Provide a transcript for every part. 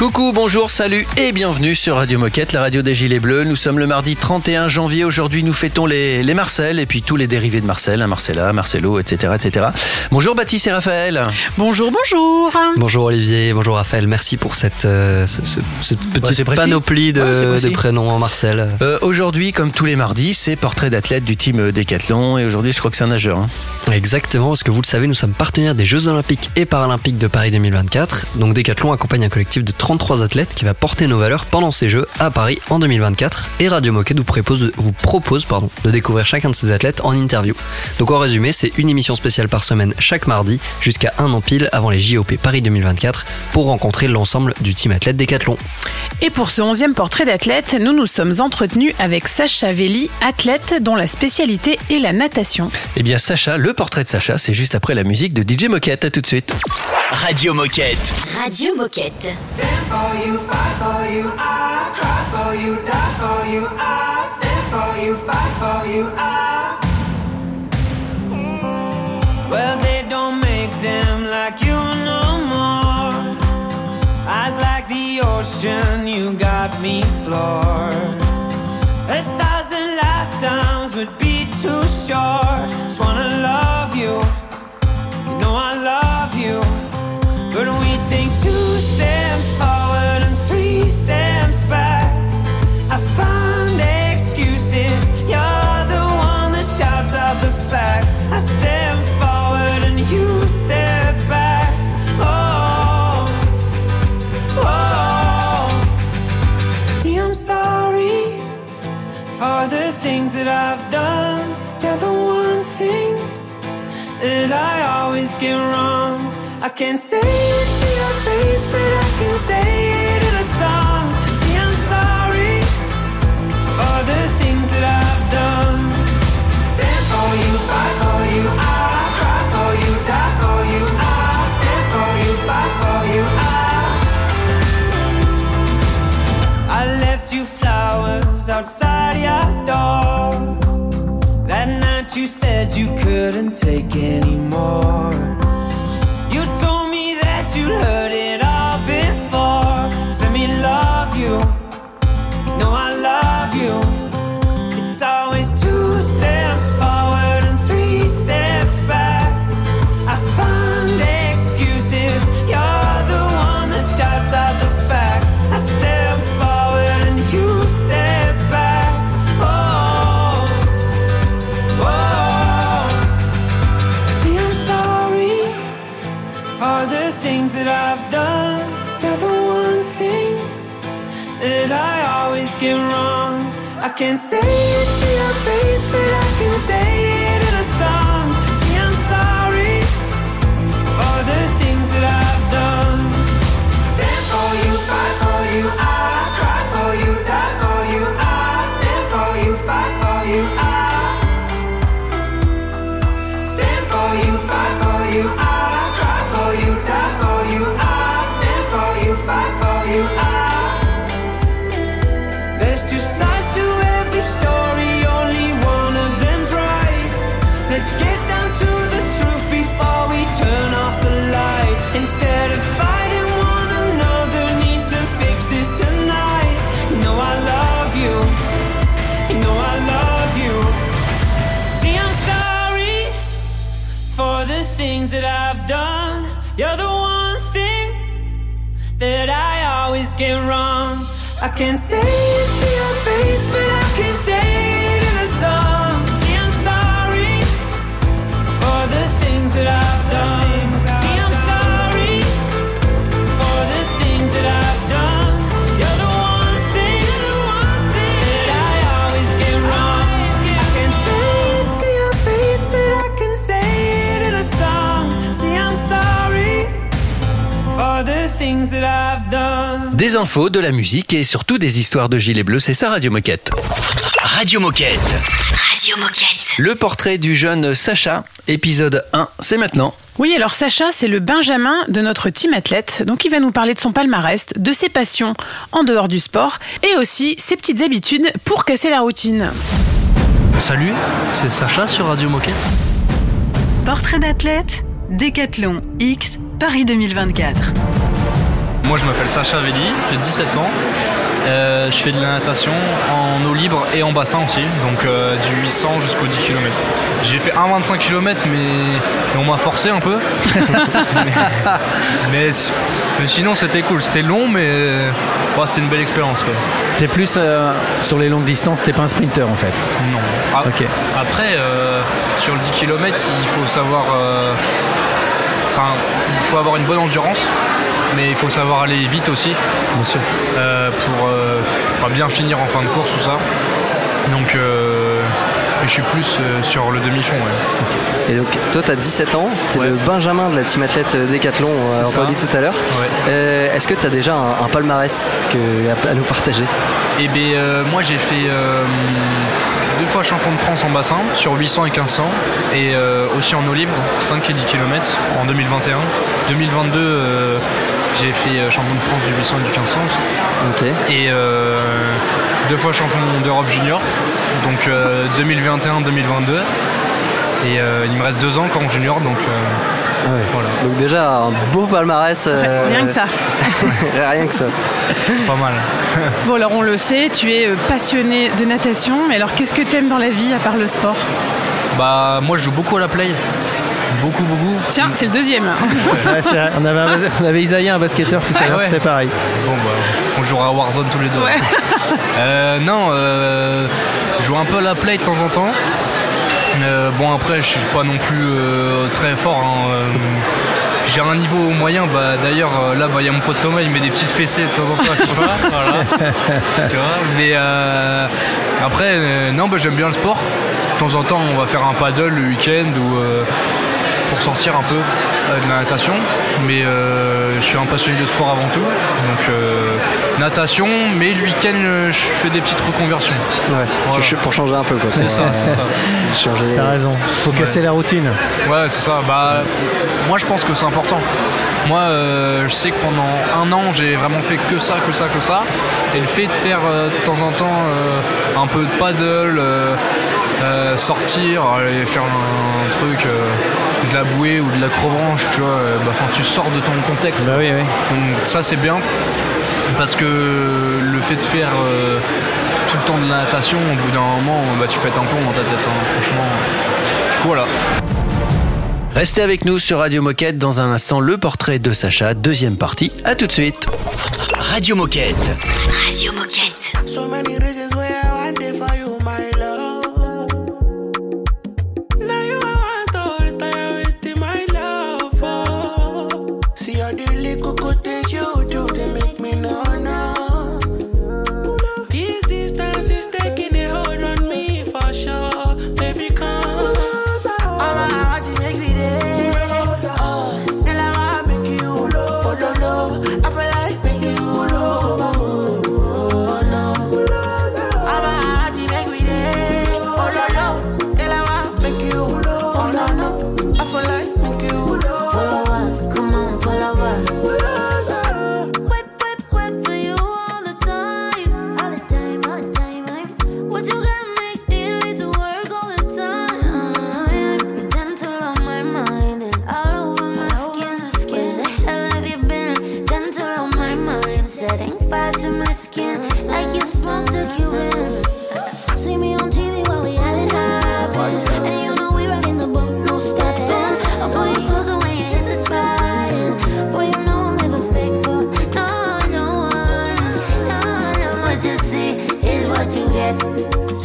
Coucou, bonjour, salut et bienvenue sur Radio Moquette, la radio des Gilets Bleus. Nous sommes le mardi 31 janvier. Aujourd'hui, nous fêtons les, les Marcel et puis tous les dérivés de Marcel, hein, Marcella, Marcelo, etc., etc. Bonjour Baptiste et Raphaël. Bonjour, bonjour. Bonjour Olivier, bonjour Raphaël, merci pour cette, euh, ce- ce- cette petite panoplie de, Ouais, prénoms en Marcel. Euh, aujourd'hui, comme tous les mardis, c'est portrait d'athlète du team Décathlon et aujourd'hui, je crois que c'est un nageur. hein. Exactement, parce que vous le savez, nous sommes partenaires des Jeux Olympiques et Paralympiques de Paris 2024. Donc Décathlon accompagne un collectif de 33 athlètes qui va porter nos valeurs pendant ces Jeux à Paris en 2024. Et Radio Moquette vous propose, de, vous propose pardon, de découvrir chacun de ces athlètes en interview. Donc en résumé, c'est une émission spéciale par semaine chaque mardi jusqu'à un an pile avant les JOP Paris 2024 pour rencontrer l'ensemble du team athlète Décathlon. Et pour ce onzième portrait d'athlète, nous nous sommes entretenus avec Sacha Velli, athlète dont la spécialité est la natation. Eh bien, Sacha, le portrait de Sacha, c'est juste après la musique de DJ Moquette. À tout de suite. Radio Moquette. Radio Moquette. For you, fight for you, I cry for you, die for you, I stand for you, fight for you, I. Well, they don't make them like you no more. Eyes like the ocean, you got me floored. I can't say it to your face, but I can say it in a song. See, I'm sorry for the things that I've done. Stand for you, fight for you, I cry for you, die for you, I stand for you, fight for you, I. I left you flowers outside your door. That night you said you couldn't take anymore. Can't say it to your face, but I can say can say Des infos, de la musique et surtout des histoires de gilets bleus, c'est ça Radio Moquette. Radio Moquette. Radio Moquette. Le portrait du jeune Sacha, épisode 1, c'est maintenant. Oui, alors Sacha, c'est le Benjamin de notre team athlète. Donc il va nous parler de son palmarès, de ses passions en dehors du sport et aussi ses petites habitudes pour casser la routine. Salut, c'est Sacha sur Radio Moquette. Portrait d'athlète, Décathlon X, Paris 2024. Moi je m'appelle Sacha Velli, j'ai 17 ans. Euh, je fais de la natation en eau libre et en bassin aussi, donc euh, du 800 jusqu'au 10 km. J'ai fait 1,25 km mais, on m'a forcé un peu. mais, mais- mais sinon c'était cool, c'était long mais ouais, c'était une belle expérience. quoi. T'es plus euh, sur les longues distances, t'es pas un sprinter en fait. Non. Ah, Ok. Après, euh, sur le 10 km, il faut savoir. euh, Enfin, il faut avoir une bonne endurance, mais il faut savoir aller vite aussi Bien sûr. euh, pour, euh, pour bien finir en fin de course, tout ça. Donc, euh, mais je suis plus sur le demi-fond. ouais. Et donc, toi, t'as 17 ans, t'es Ouais. le Benjamin de la team athlète Décathlon, on ça. entendu tout à l'heure. Ouais. Est-ce que t'as déjà un, un palmarès que, à, à nous partager? Et bien, moi j'ai fait deux fois champion de France en bassin sur 800 et 1500 et euh, aussi en eau libre 5 et 10 km en 2021. 2022 euh, j'ai fait euh, champion de France du 800 et du 1500 aussi. Ok. et euh, deux fois champion d'Europe junior donc 2021-2022 et euh, il me reste deux ans encore en junior donc euh, Ah ouais. voilà Donc déjà un beau palmarès. euh, Rien que ça. rien que ça. pas mal. Bon, alors on le sait, tu es passionné de natation, mais alors qu'est-ce que t'aimes dans la vie à part le sport? Bah moi je joue beaucoup à la play. Beaucoup beaucoup. Tiens, c'est le deuxième. Ouais, c'est vrai. on, avait un- on avait Isaïe, un basketteur tout à l'heure, ouais. c'était pareil. Bon bah on jouera à Warzone tous les deux. Ouais. Euh, non, euh, je joue un peu à la play de temps en temps. Euh, bon après je suis pas non plus euh, très fort. hein, euh, j'ai un niveau moyen, bah, d'ailleurs euh, là bah, il y a mon pote Thomas, il met des petites fessées de temps en temps voilà. tu vois. Mais euh, après euh, non bah, j'aime bien le sport. De temps en temps on va faire un paddle le week-end ou euh, pour sortir un peu euh, de la natation. Mais euh, je suis un passionné de sport avant tout. Donc euh, natation, mais le week-end je fais des petites reconversions. Ouais. Voilà. Tu- pour changer un peu quoi. C'est ça, c'est ça. Changer. T'as raison. Faut casser la routine. Ouais, c'est ça. Bah, moi, je pense que c'est important. Moi, euh, je sais que pendant un an, j'ai vraiment fait que ça, que ça, que ça. Et le fait de faire euh, de temps en temps euh, un peu de paddle, euh, euh, sortir, aller faire un, truc, euh, de la bouée ou de l'acrobranche, tu vois, euh, bah, tu sors de ton contexte. Bah oui, oui. Donc ça c'est bien parce que le fait de faire euh, tout le temps de la natation, au bout d'un moment, bah, tu pètes un plomb dans ta tête, hein, franchement. Du coup voilà. Restez avec nous sur Radio Moquette dans un instant le portrait de Sacha, deuxième partie. À tout de suite. Radio Moquette. Radio Moquette.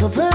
So put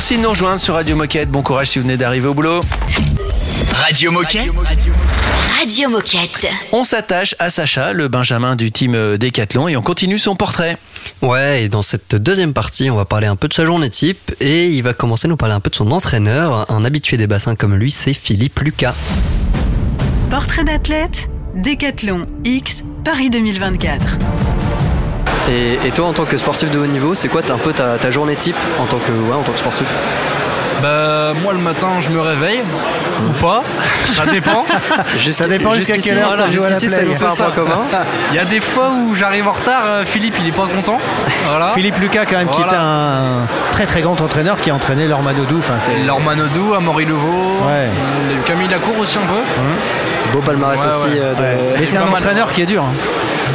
Merci de nous rejoindre sur Radio Moquette. Bon courage si vous venez d'arriver au boulot. Radio Moquette. Radio Moquette. On s'attache à Sacha, le Benjamin du team euh, Décathlon, et on continue son portrait. Ouais, et dans cette deuxième partie, on va parler un peu de sa journée type, et il va commencer à nous parler un peu de son entraîneur. Un habitué des bassins comme lui, c'est Philippe Lucas. Portrait d'athlète, Décathlon X, Paris 2024. Et, toi, en tant que sportif de haut niveau, c'est quoi un peu ta, journée type en tant que, en tant que sportif bah, moi le matin je me réveille ou hmm. pas, ça dépend. ça dépend jusqu'à quelle heure. Jusqu'ici ça nous un commun. Il y a des fois où j'arrive en retard, euh, Philippe il est pas content. Philippe Lucas quand même qui est un très très grand entraîneur qui a entraîné Lormanodou. Enfin, Lormanodou, Amaury Levaux, ouais. Camille Lacour aussi un peu. Mmh. Beau palmarès aussi. Ouais. Euh, et c'est un entraîneur qui est dur. Hein.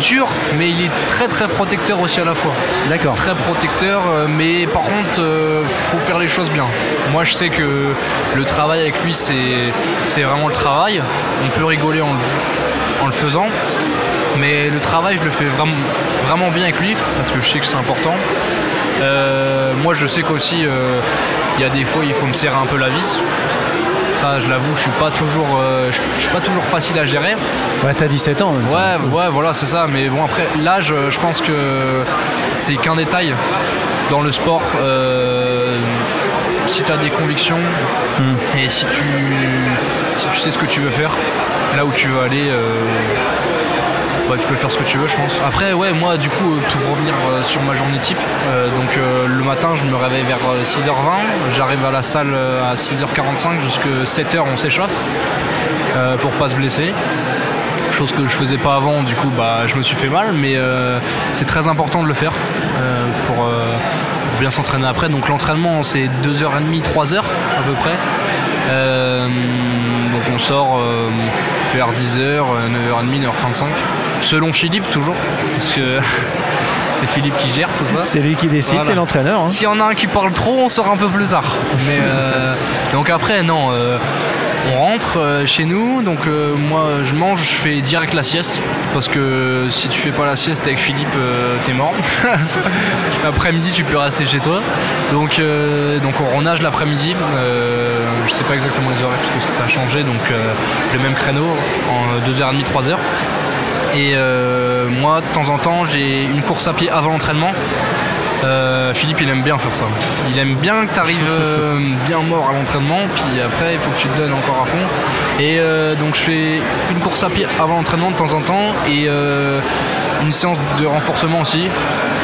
Dur, mais il est très très protecteur aussi à la fois. D'accord. Très protecteur, euh, mais par contre, euh, faut faire les choses bien. Moi, je sais que le travail avec lui, c'est vraiment le travail. On peut rigoler en le, en le faisant, mais le travail, je le fais vraiment, vraiment bien avec lui, parce que je sais que c'est important. Euh, moi, je sais qu'aussi, euh, il y a des fois, il faut me serrer un peu la vis. Ça, je l'avoue, je suis pas toujours, euh, je je suis pas toujours facile à gérer. Ouais, t'as 17 ans. Ouais, ouais, voilà, c'est ça. Mais bon, après, l'âge, je pense que c'est qu'un détail dans le sport. Euh, si tu as des convictions et si tu, si tu sais ce que tu veux faire, là où tu veux aller, euh, ouais, tu peux faire ce que tu veux, je pense. Après, ouais, moi, du coup, euh, pour revenir euh, sur ma journée type, euh, donc le matin, je me réveille vers euh, 6h20, j'arrive à la salle à 6h45, jusqu'à 7h, on s'échauffe euh, pour pas se blesser chose que je faisais pas avant, du coup bah, je me suis fait mal, mais c'est très important de le faire pour, pour bien s'entraîner après. Donc l'entraînement c'est 2h30, 3h à peu près. Donc on sort vers 10h, 9h30, 9h45, selon Philippe toujours, parce que c'est Philippe qui gère tout ça. C'est lui qui décide, Voilà. c'est l'entraîneur. hein. S'il y en a un qui parle trop, on sort un peu plus tard. Mais euh, donc après, non, euh, on rentre euh, chez nous. Donc moi, je mange, je fais direct la sieste parce que si tu fais pas la sieste avec Philippe, t'es mort. L'après-midi, tu peux rester chez toi. Donc donc on nage l'après-midi. Je sais pas exactement les horaires parce que ça a changé. Donc le même créneau en 2h30, 3h. Et euh, moi, de temps en temps, j'ai une course à pied avant l'entraînement. Euh, Philippe, il aime bien faire ça. Il aime bien que tu arrives bien mort à l'entraînement, puis après, il faut que tu te donnes encore à fond. Et euh, donc, je fais une course à pied avant l'entraînement de temps en temps et euh, une séance de renforcement aussi,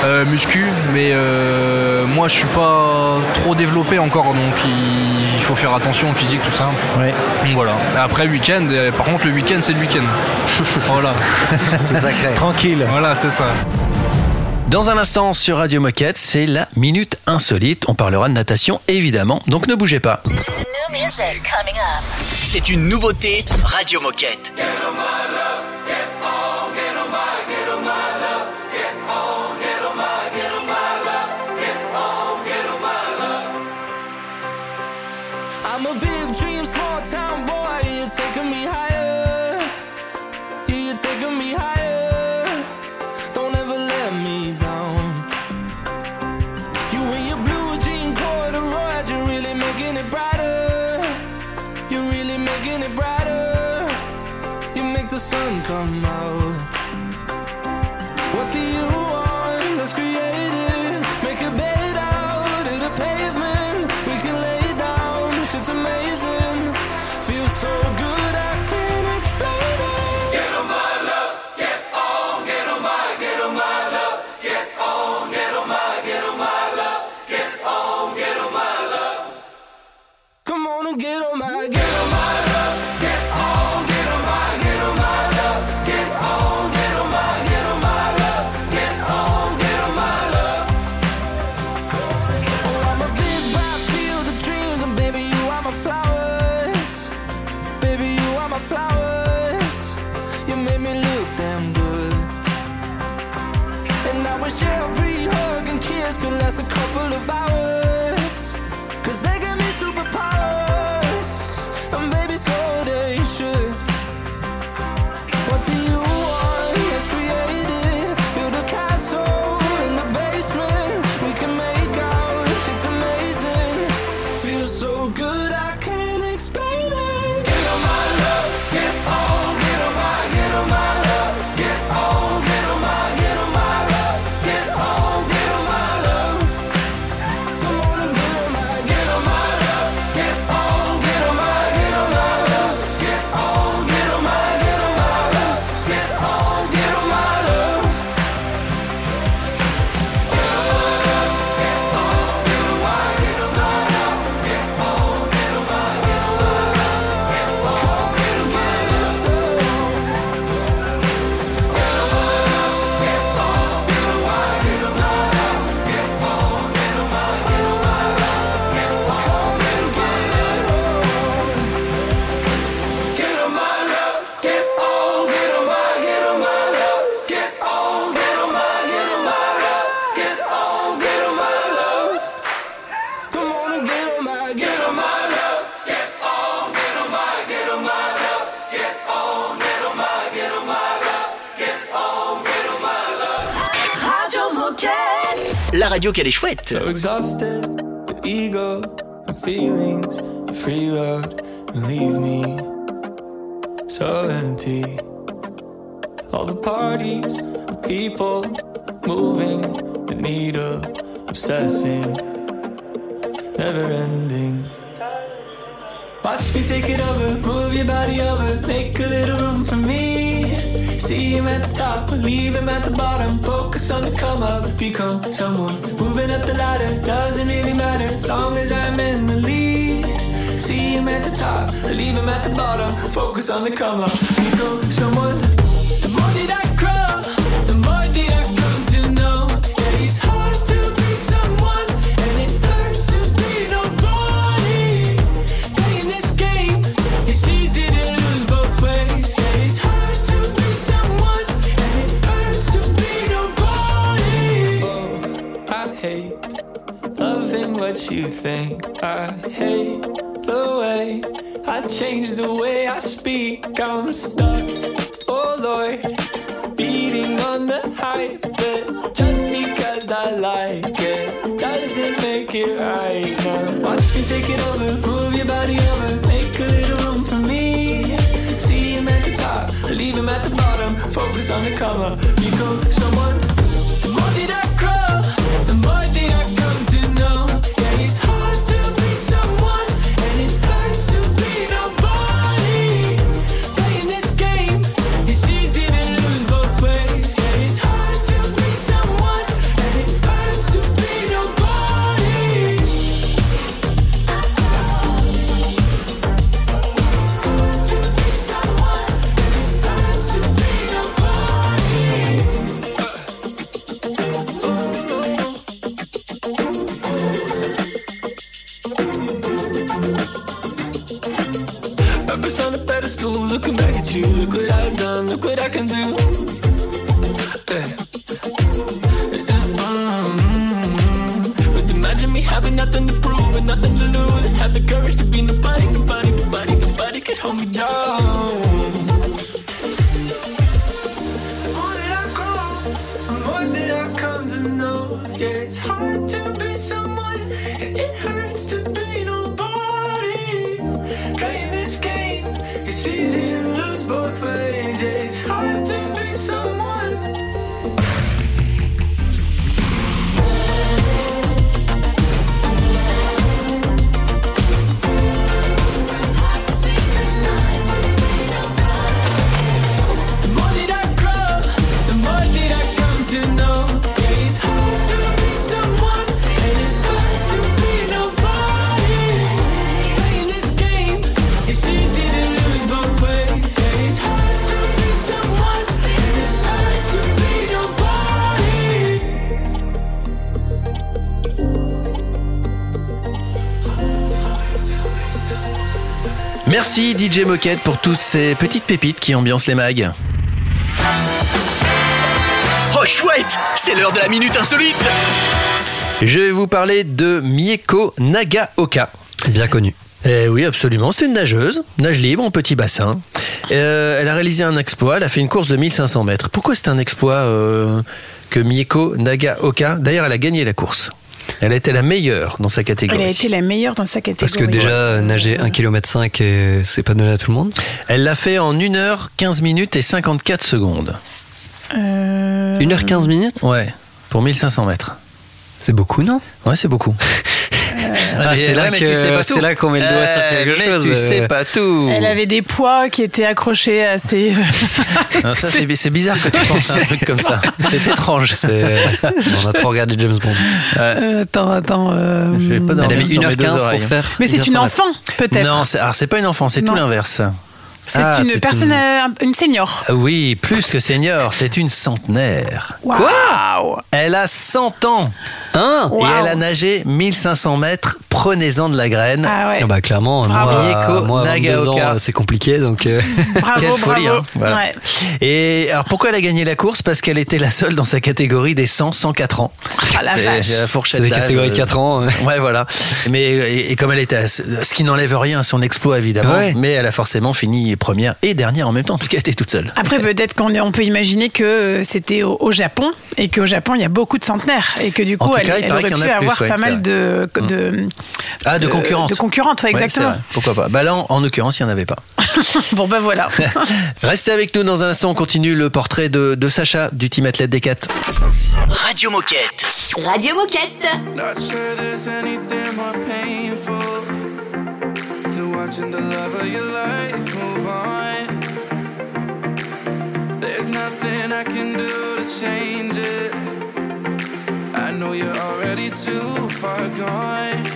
euh, muscu. Mais euh, moi, je suis pas trop développé encore, donc il, faut faire attention au physique, tout ça. Ouais. Donc voilà. Après, week-end, euh, par contre, le week-end, c'est le week-end. voilà. C'est sacré. Tranquille. Voilà, c'est ça. Dans un instant sur Radio Moquette, c'est la minute insolite. On parlera de natation évidemment, donc ne bougez pas. C'est une nouveauté Radio Moquette. La radio qu'elle est chouette. So exhausted, the ego and feelings, the free road, and leave me so empty. All the parties of people moving, the needle obsessing, never ending. Watch me take it over, move your body over, make a little room for me. See him at the top, leave him at the bottom. Focus on the come up, become someone. Moving up the ladder doesn't really matter as long as I'm in the lead. See him at the top, leave him at the bottom. Focus on the come up, become someone. Think. I hate the way I change the way I speak. I'm stuck, oh Lord, beating on the hype. But just because I like it doesn't make it right. Now, watch me take it over, move your body over, make a little room for me. See him at the top, leave him at the bottom. Focus on the come up, become someone. Merci DJ Moquette pour toutes ces petites pépites qui ambiancent les mags. Oh chouette, c'est l'heure de la minute insolite. Je vais vous parler de Mieko Nagaoka. Bien connu. Eh oui, absolument. C'est une nageuse, nage libre en petit bassin. Euh, elle a réalisé un exploit. Elle a fait une course de 1500 mètres. Pourquoi c'est un exploit euh, que Mieko Nagaoka? D'ailleurs, elle a gagné la course. Elle a été la meilleure dans sa catégorie. Elle a été la meilleure dans sa catégorie. Parce que déjà, euh, nager 1 km 5, et c'est pas donné à tout le monde. Elle l'a fait en 1h 15 minutes et 54 secondes. Euh, 1h15 minutes? Ouais, pour 1500 mètres. C'est beaucoup, non? Ouais, c'est beaucoup. Ah, c'est là ouais, là qu'on met le doigt sur Euh, quelque mais chose, tu euh. sais pas tout. Elle avait des poids qui étaient accrochés à ses. Non, ça, c'est bizarre que tu penses à un truc comme ça. C'est étrange. C'est- On a trop regardé James Bond. Euh, attends, attends. euh, Je vais pas Elle a dormir mis sur mes deux 1h15 oreilles. pour faire. Mais c'est 1500 une enfant, peut-être. Non, c'est- alors c'est pas une enfant, c'est tout l'inverse. C'est Ah, une personne, une- euh, une senior. Ah Oui, plus que senior, c'est une centenaire. Quoi? Elle a 100 ans Hein? Et elle a nagé 1500 mètres. Prenez-en de la graine. Ah ouais. Ah bah clairement, Bravo. moi, Mieko moi, à 22 ans, Nagaoka. euh, c'est compliqué, donc euh, Bravo, Quelle folie, bravo. hein, voilà. Ouais. Et alors pourquoi elle a gagné la course? Parce qu'elle était la seule dans sa catégorie des 100-104 ans. Ah la vache. c'est la fourchette c'est des d'âge, catégories de euh, 4 ans. euh. Ouais, voilà. Mais et, et comme elle était, à ce ce qui n'enlève rien à son exploit évidemment, Ouais. mais elle a forcément fini première et dernière en même temps puisqu'elle était toute seule. Après, peut-être qu'on on peut imaginer que c'était au, au Japon et qu'au Japon, il y a beaucoup de centenaires et que du coup, elle, cas, il elle paraît aurait pu a plus, avoir ouais, pas mal de, de, Ah, de de- concurrentes. De concurrentes, ouais, exactement. Pourquoi pas Bah là, en, en l'occurrence, il n'y en avait pas. bon, ben voilà. Restez avec nous dans un instant. On continue le portrait de, de Sacha du team athlète des 4. Radio Moquette. Radio Moquette. Not sure there's anything more painful than watching the love of your life I can do to change it. I know you're already too far gone.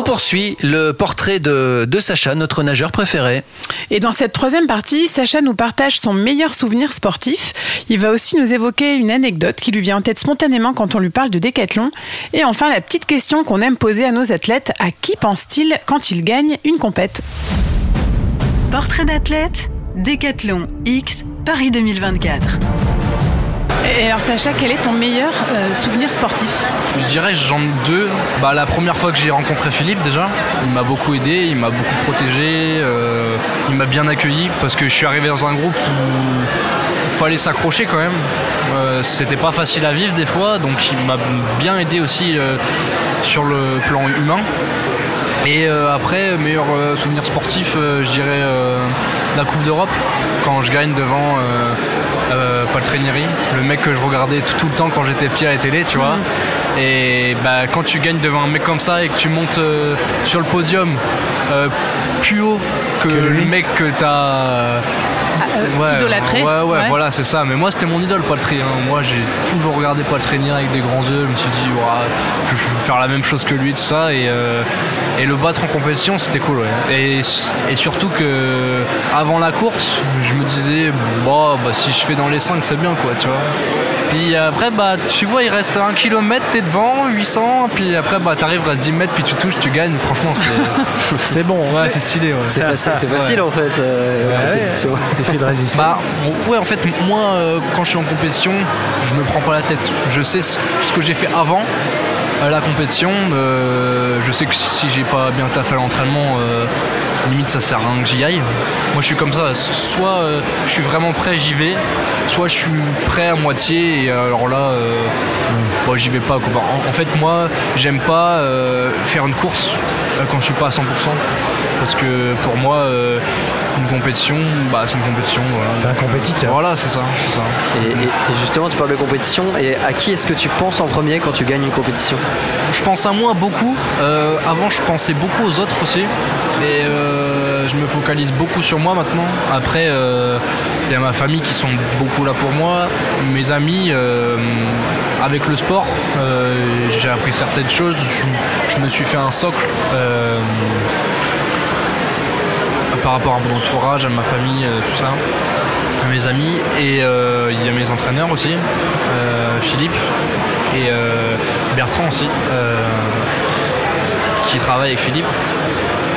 Poursuit le portrait de, de Sacha, notre nageur préféré. Et dans cette troisième partie, Sacha nous partage son meilleur souvenir sportif. Il va aussi nous évoquer une anecdote qui lui vient en tête spontanément quand on lui parle de décathlon. Et enfin, la petite question qu'on aime poser à nos athlètes à qui pense-t-il quand ils gagnent une compète? Portrait d'athlète, Décathlon X, Paris 2024. Et alors Sacha, quel est ton meilleur euh, souvenir sportif? Je dirais j'en ai deux. Bah, la première fois que j'ai rencontré Philippe déjà, il m'a beaucoup aidé, il m'a beaucoup protégé, euh, il m'a bien accueilli parce que je suis arrivé dans un groupe où il fallait s'accrocher quand même. Euh, C'était pas facile à vivre des fois, donc il m'a bien aidé aussi sur le plan humain. Et après, meilleur souvenir sportif, je dirais la Coupe d'Europe, quand je gagne devant Paul Trainieri, le mec que je regardais tout, le temps quand j'étais petit à la télé, tu vois. Et bah, quand tu gagnes devant un mec comme ça et que tu montes euh, sur le podium euh, plus haut que, le mec que t'as. Euh, idolâtré, Ouais, ouais, ouais. voilà, c'est ça. Mais moi, c'était mon idole, Trainieri. hein. Moi, j'ai toujours regardé Paul Trainieri avec des grands yeux. Je me suis dit, je veux faire la même chose que lui, tout ça. Et, euh, et le battre en compétition, c'était cool, ouais. Et, et surtout que avant la course, je me disais, bon, bah, si je fais dans les 5, c'est bien, quoi, tu vois. Puis après, bah, tu vois, il reste un kilomètre, t'es devant, 800. Puis après, bah, t'arrives à 10 mètres, puis tu touches, tu gagnes. Franchement, c'est. C'est bon. Ouais, c'est stylé, ouais. C'est facile, en fait, euh, la Ouais, compétition. Bah ouais en fait moi euh, quand je suis en compétition je me prends pas la tête. Je sais ce, que j'ai fait avant euh, la compétition. Euh, je sais que si j'ai pas bien taffé à l'entraînement limite ça sert à rien que j'y aille. Moi je suis comme ça, soit je suis vraiment prêt j'y vais, soit je suis prêt à moitié et alors là j'y vais pas. En, en fait moi j'aime pas faire une course quand je suis pas à 100% parce que pour moi une compétition bah c'est une compétition voilà. T'es un compétiteur. Voilà, c'est ça, c'est ça. Et, et- et justement, tu parles de compétition, et à qui est-ce que tu penses en premier quand tu gagnes une compétition? Je pense à moi beaucoup. Euh, avant, je pensais beaucoup aux autres aussi. Et euh, je me focalise beaucoup sur moi maintenant. Après, euh, il y a ma famille qui sont beaucoup là pour moi. Mes amis, euh, avec le sport, euh, j'ai appris certaines choses. Je, je me suis fait un socle. Par rapport à mon entourage, à ma famille, euh, tout ça, à mes amis. Et euh, il y a mes entraîneurs aussi, euh, Philippe et Bertrand aussi, qui travaille avec Philippe.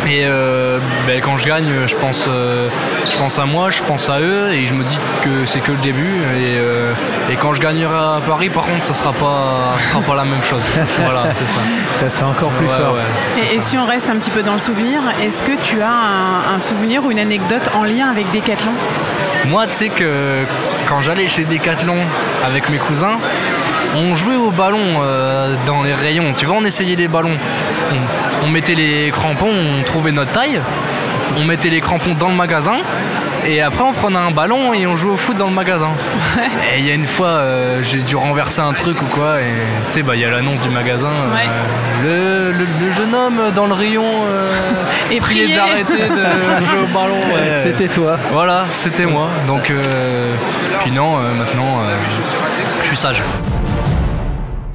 Et euh, ben, quand je gagne, je pense, euh, je pense à moi, je pense à eux et je me dis que c'est que le début. Et, euh, et quand je gagnerai à Paris, par contre, ça sera pas, ça sera pas la même chose. Voilà, c'est ça. Ça sera encore plus Ouais, fort. ouais. et, et si on reste un petit peu dans le souvenir, est-ce que tu as un, un souvenir ou une anecdote en lien avec Décathlon Moi, tu sais que quand j'allais chez Decathlon avec mes cousins, on jouait au ballon euh, dans les rayons. Tu vois, on essayait les ballons. On, on mettait les crampons, on trouvait notre taille. On mettait les crampons dans le magasin. Et après, on prenait un ballon et on jouait au foot dans le magasin. Et il y a une fois, euh, j'ai dû renverser un truc ou quoi. Et tu sais, bah, il y a l'annonce du magasin. euh, le, le- le jeune homme dans le rayon euh, Et priait prier. d'arrêter de jouer au ballon. ouais. C'était toi. Voilà, c'était moi. Donc, euh, puis non, euh, maintenant, euh, je suis sage.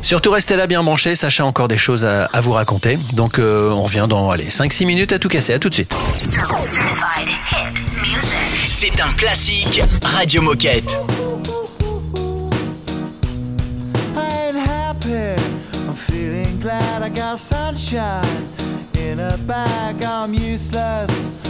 Surtout restez là bien branchés, Sacha a encore des choses à, à vous raconter. Donc euh, on revient dans allez, 5-6 minutes à tout casser, à tout de suite. C'est un classique Radio Moquette. I ain't happy. I'm feeling glad I got sunshine in a bag. I'm useless,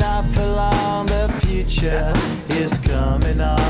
not for long. The future is coming on.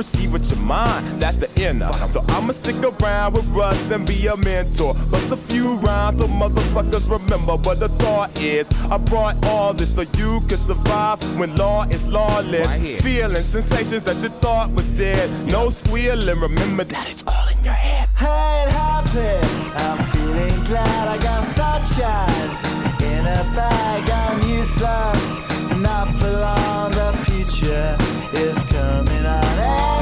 perceive with your mind. That's the inner. So I'ma stick around with Russ and be a mentor. Bust a few rhymes so motherfuckers remember what the thought is. I brought all this so you can survive when law is lawless. Feeling sensations that you thought was dead. No squealing, remember that it's all in your head. Ain't happy. I'm feeling glad I got sunshine in a bag. I'm useless, not for long. The future is coming on.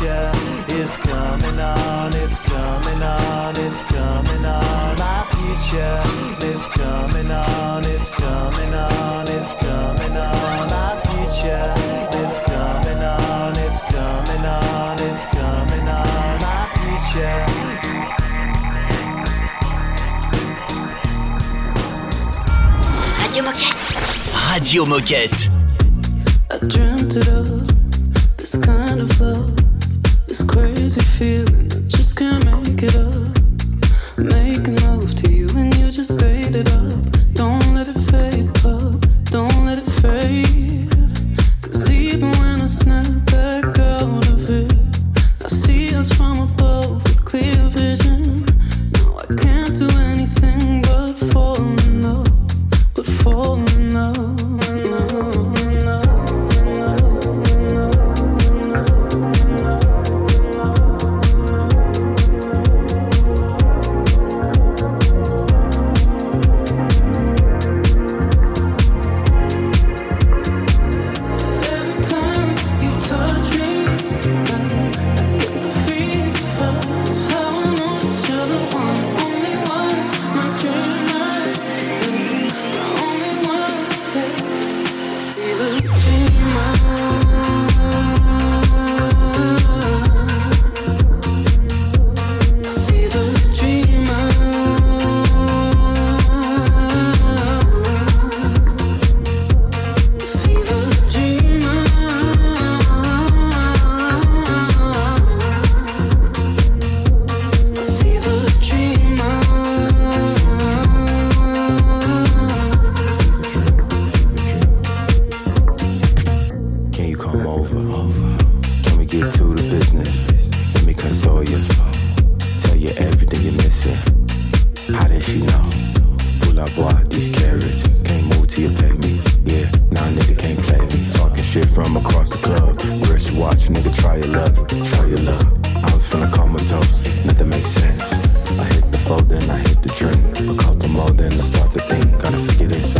Future is coming on. It's coming on. It's coming on. My future is coming on. It's coming on. It's coming on. My future is coming on. It's coming on. It's coming on. My future. Radio Moquette. Radio Moquette. I dreamt it up, this kind of love, just can't make it up Making love to you and you just made it up. Carrots. Can't move till you pay me. Yeah, nigga can't play me. Talking shit from across the club. Watch, nigga, try your luck. Try your luck. I was comatose. Nothing makes sense. I hit the then I hit the drink. A couple more, then I start to think. Gotta figure this out.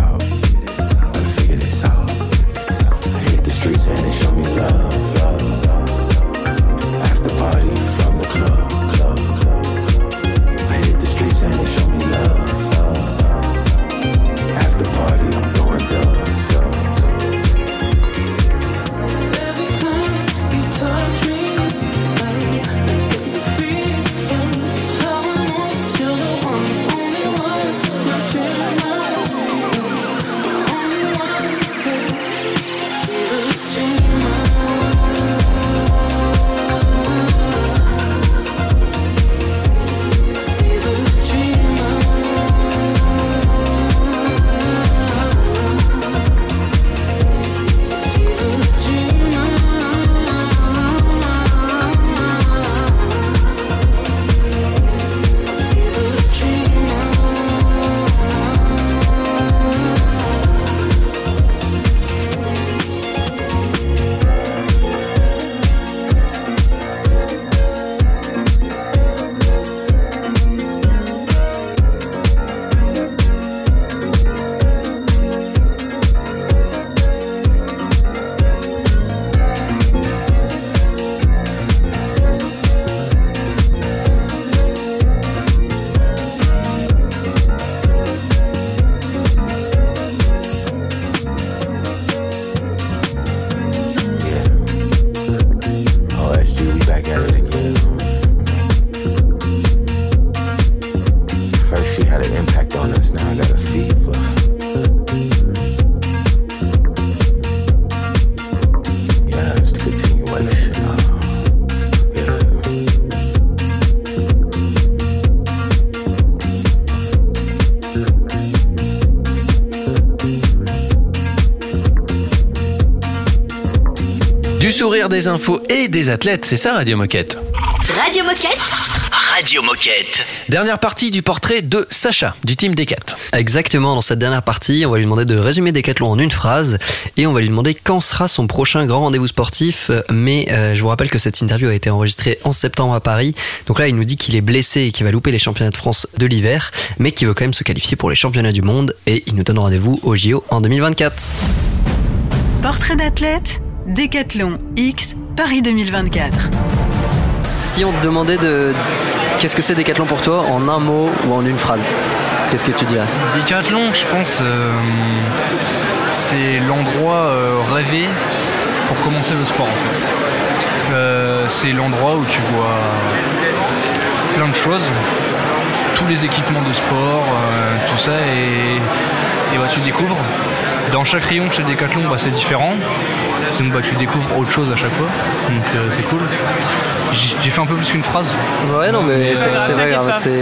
Des infos et des athlètes, c'est ça Radio Moquette. Radio Moquette Radio Moquette. Dernière partie du portrait de Sacha, du team Decat. Exactement, dans cette dernière partie, on va lui demander de résumer Decathlon en une phrase et on va lui demander quand sera son prochain grand rendez-vous sportif. Mais euh, je vous rappelle que cette interview a été enregistrée en septembre à Paris. Donc là, il nous dit qu'il est blessé et qu'il va louper les championnats de France de l'hiver, mais qu'il veut quand même se qualifier pour les championnats du monde et il nous donne rendez-vous au JO en 2024. Portrait d'athlète, Décathlon X, Paris 2024. Si on te demandait de qu'est-ce que c'est Decathlon pour toi en un mot ou en une phrase, qu'est-ce que tu dirais? Décathlon, je pense, euh, c'est l'endroit euh, rêvé pour commencer le sport. en fait. Euh, c'est l'endroit où tu vois plein de choses, tous les équipements de sport, euh, tout ça, et, et bah, tu découvres. Dans chaque rayon chez Decathlon, bah, c'est différent. Donc bah, tu découvres autre chose à chaque fois. Donc euh, c'est cool. J'ai fait un peu plus qu'une phrase. Ouais, non, mais c'est c'est pas grave. c'est-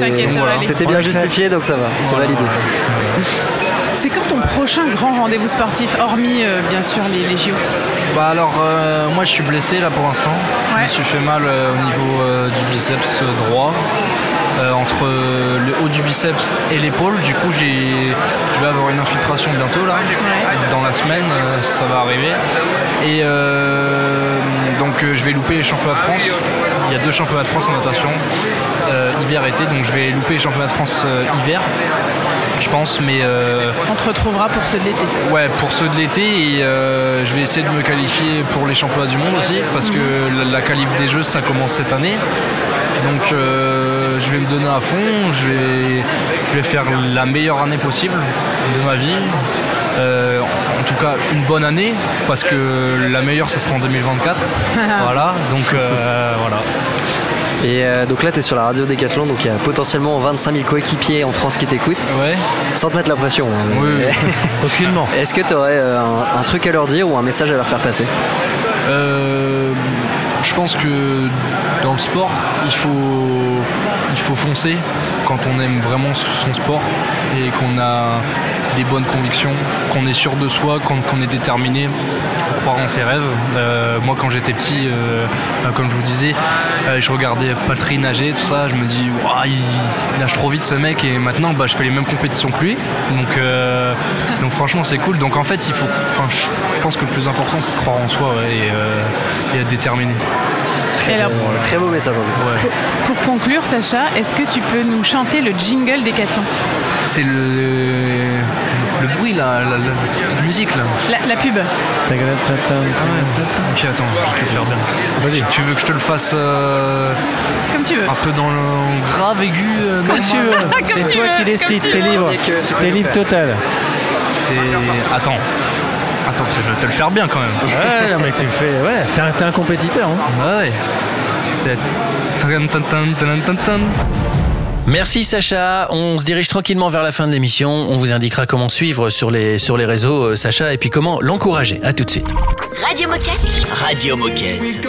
C'était bien justifié, donc ça va, c'est validé. C'est quand ton prochain grand rendez-vous sportif, hormis euh, bien sûr les, les JO Bah alors euh, moi je suis blessé là pour l'instant. Je me suis fait mal euh, au niveau euh, du biceps droit. euh, entre euh, le haut du biceps et l'épaule. Du coup j'ai bientôt là. Dans la semaine euh, ça va arriver. Et euh, donc euh, je vais louper les championnats de France. Il y a deux championnats de France en natation. hiver été, donc je vais louper les championnats de France hiver. Je pense, mais euh, On te retrouvera pour ceux de l'été. Ouais, pour ceux de l'été, et euh, je vais essayer de me qualifier pour les championnats du monde aussi, parce que la, la qualif des Jeux, ça commence cette année. Donc euh, je vais me donner à fond, je vais, je vais faire la meilleure année possible de ma vie. Euh, en tout cas, une bonne année, parce que la meilleure, ça sera en 2024. voilà, donc euh, voilà. Et euh, donc là, tu es sur la radio Decathlon, donc il y a potentiellement 25 000 coéquipiers en France qui t'écoutent. Ouais. Sans te mettre la pression. hein. Oui, oui. Aucunement. Est-ce que tu aurais un, un truc à leur dire ou un message à leur faire passer? Je pense que dans le sport, il faut, il faut foncer quand on aime vraiment son sport et qu'on a des bonnes convictions, qu'on est sûr de soi, qu'on est déterminé, croire en ses rêves. Euh, moi, quand j'étais petit, euh, euh, comme je vous disais, euh, je regardais Patry nager, tout ça, je me dis, Ouah, il, nage trop vite ce mec, et maintenant, bah, je fais les mêmes compétitions que lui. Donc, donc franchement, c'est cool. Donc en fait, il faut, je pense que le plus important, c'est de croire en soi et être déterminé. Alors, Très beau message, en tout cas. Ouais. pour conclure, Sacha, est-ce que tu peux nous chanter le jingle Décathlon C'est le, le bruit là, la, la petite musique là. la, la pub. Ah ouais. Ok, attends, je vais le faire bien. Vas-y. Tu veux que je te le fasse euh, Comme tu veux. un peu dans le grave aigu euh, Comme normal tu veux. C'est toi qui décides, t'es libre. T'es libre total. C'est. Attends. Attends, parce que je vais te le faire bien quand même. Ouais, non, mais tu fais. Ouais, t'es un, t'es un compétiteur. Hein. Ouais. C'est. Tan, tan, tan, tan, tan, tan. Merci Sacha, on se dirige tranquillement vers la fin de l'émission, on vous indiquera comment suivre sur les, sur les réseaux euh, Sacha et puis comment l'encourager. À tout de suite. Radio Moquette Radio Moquette.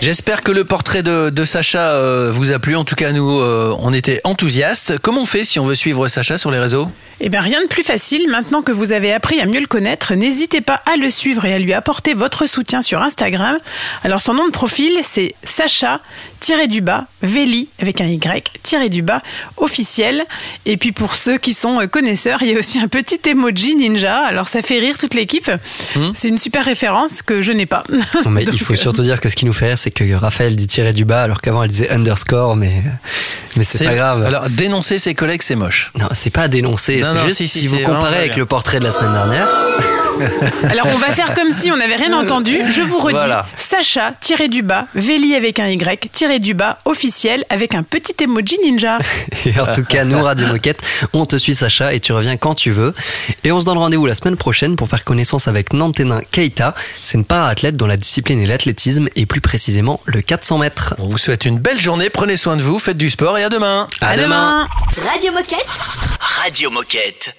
J'espère que le portrait de, de Sacha euh, vous a plu. En tout cas, nous, euh, on était enthousiastes. Comment on fait si on veut suivre Sacha sur les réseaux? Eh bien, rien de plus facile. Maintenant que vous avez appris à mieux le connaître, n'hésitez pas à le suivre et à lui apporter votre soutien sur Instagram. Alors, son nom de profil, c'est Sacha-du-bas, Veli, avec un Y, tiré du bas, officiel. Et puis, pour ceux qui sont euh, connaisseurs, il y a aussi un petit emoji ninja. Alors, ça fait rire toute l'équipe. C'est une super référence que je n'ai pas. Non, mais il faut euh, surtout dire que ce qui nous fait rire, c'est que Raphaël dit tirer du bas alors qu'avant elle disait underscore, mais, mais c'est pas grave. Alors, dénoncer ses collègues, c'est moche. Non, c'est pas dénoncer. Non, C'est juste si, si, si, vous comparez avec le portrait de la semaine dernière. Alors on va faire comme si on n'avait rien entendu. Je vous redis. Voilà. Sacha, tiré du bas, Véli avec un Y, tiré du bas, officiel, avec un petit emoji ninja. Et en tout cas, nous, Radio Moquette, on te suit Sacha et tu reviens quand tu veux. Et on se donne rendez-vous la semaine prochaine pour faire connaissance avec Nanténin Keita. C'est une para-athlète dont la discipline est l'athlétisme et plus précisément le 400 mètres. On vous souhaite une belle journée, prenez soin de vous, faites du sport et à demain. À, demain. Radio Moquette. Radio Moquette.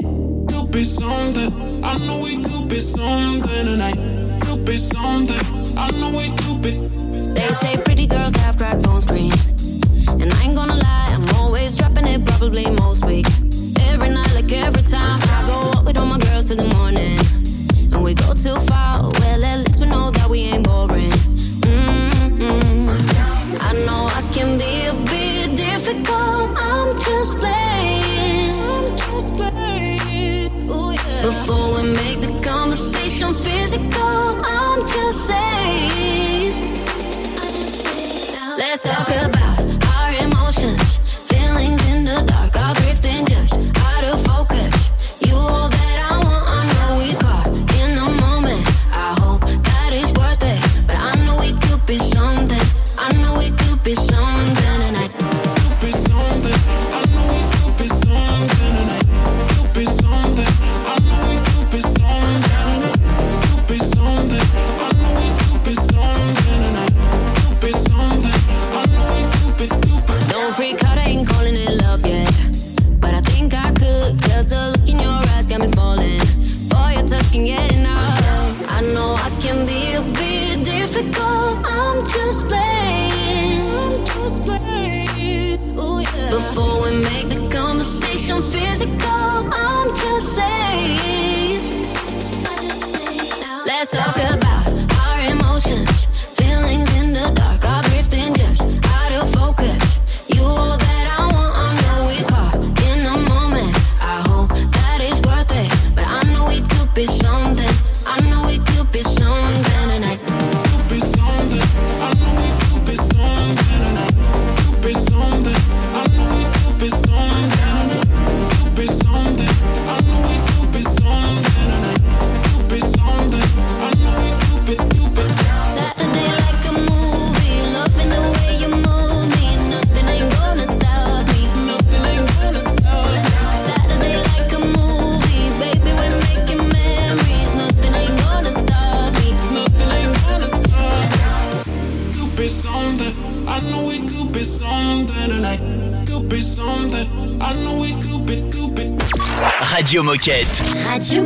Could be something. I know we could be something tonight. Could be something. I know we could be. They say pretty girls have cracked phone screens. And I ain't gonna lie, I'm always dropping it probably most weeks. Every night, like every time, I go out with all my girls till the morning. And we go too far, well, at least we know that we ain't boring. Mm-mm. I know I can be a bit difficult, I'm just playing. Before we make the conversation physical, I'm just saying. Uh, Let's talk about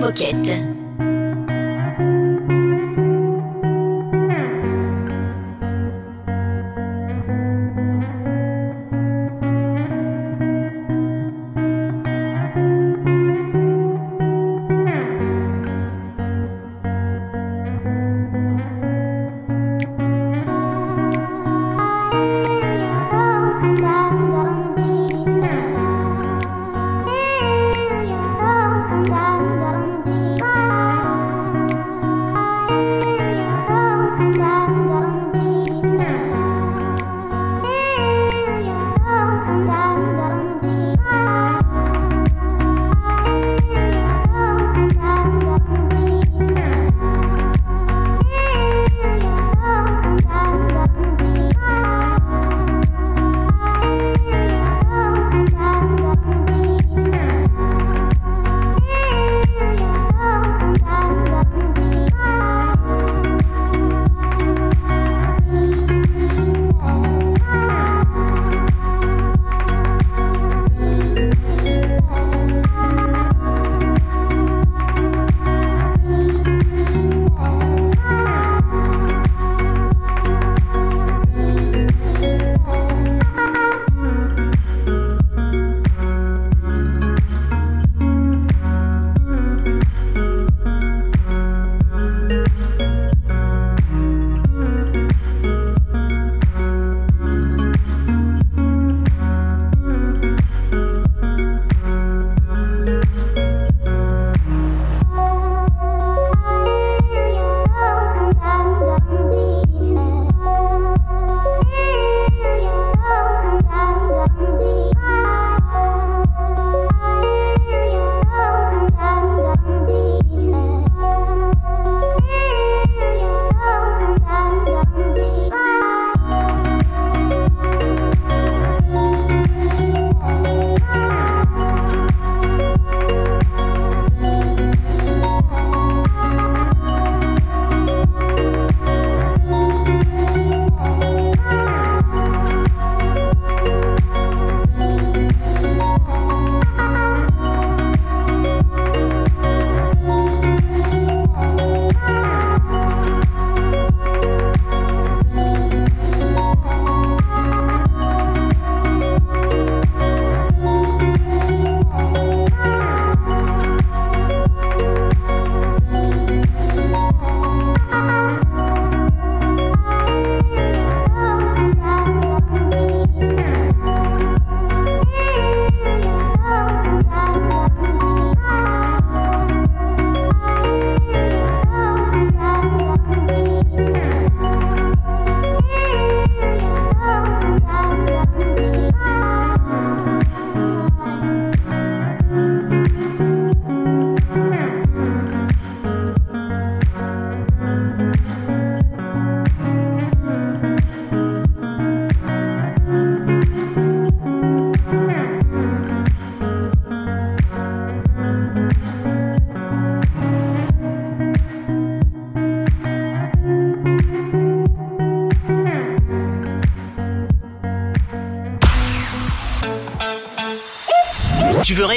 Moquette.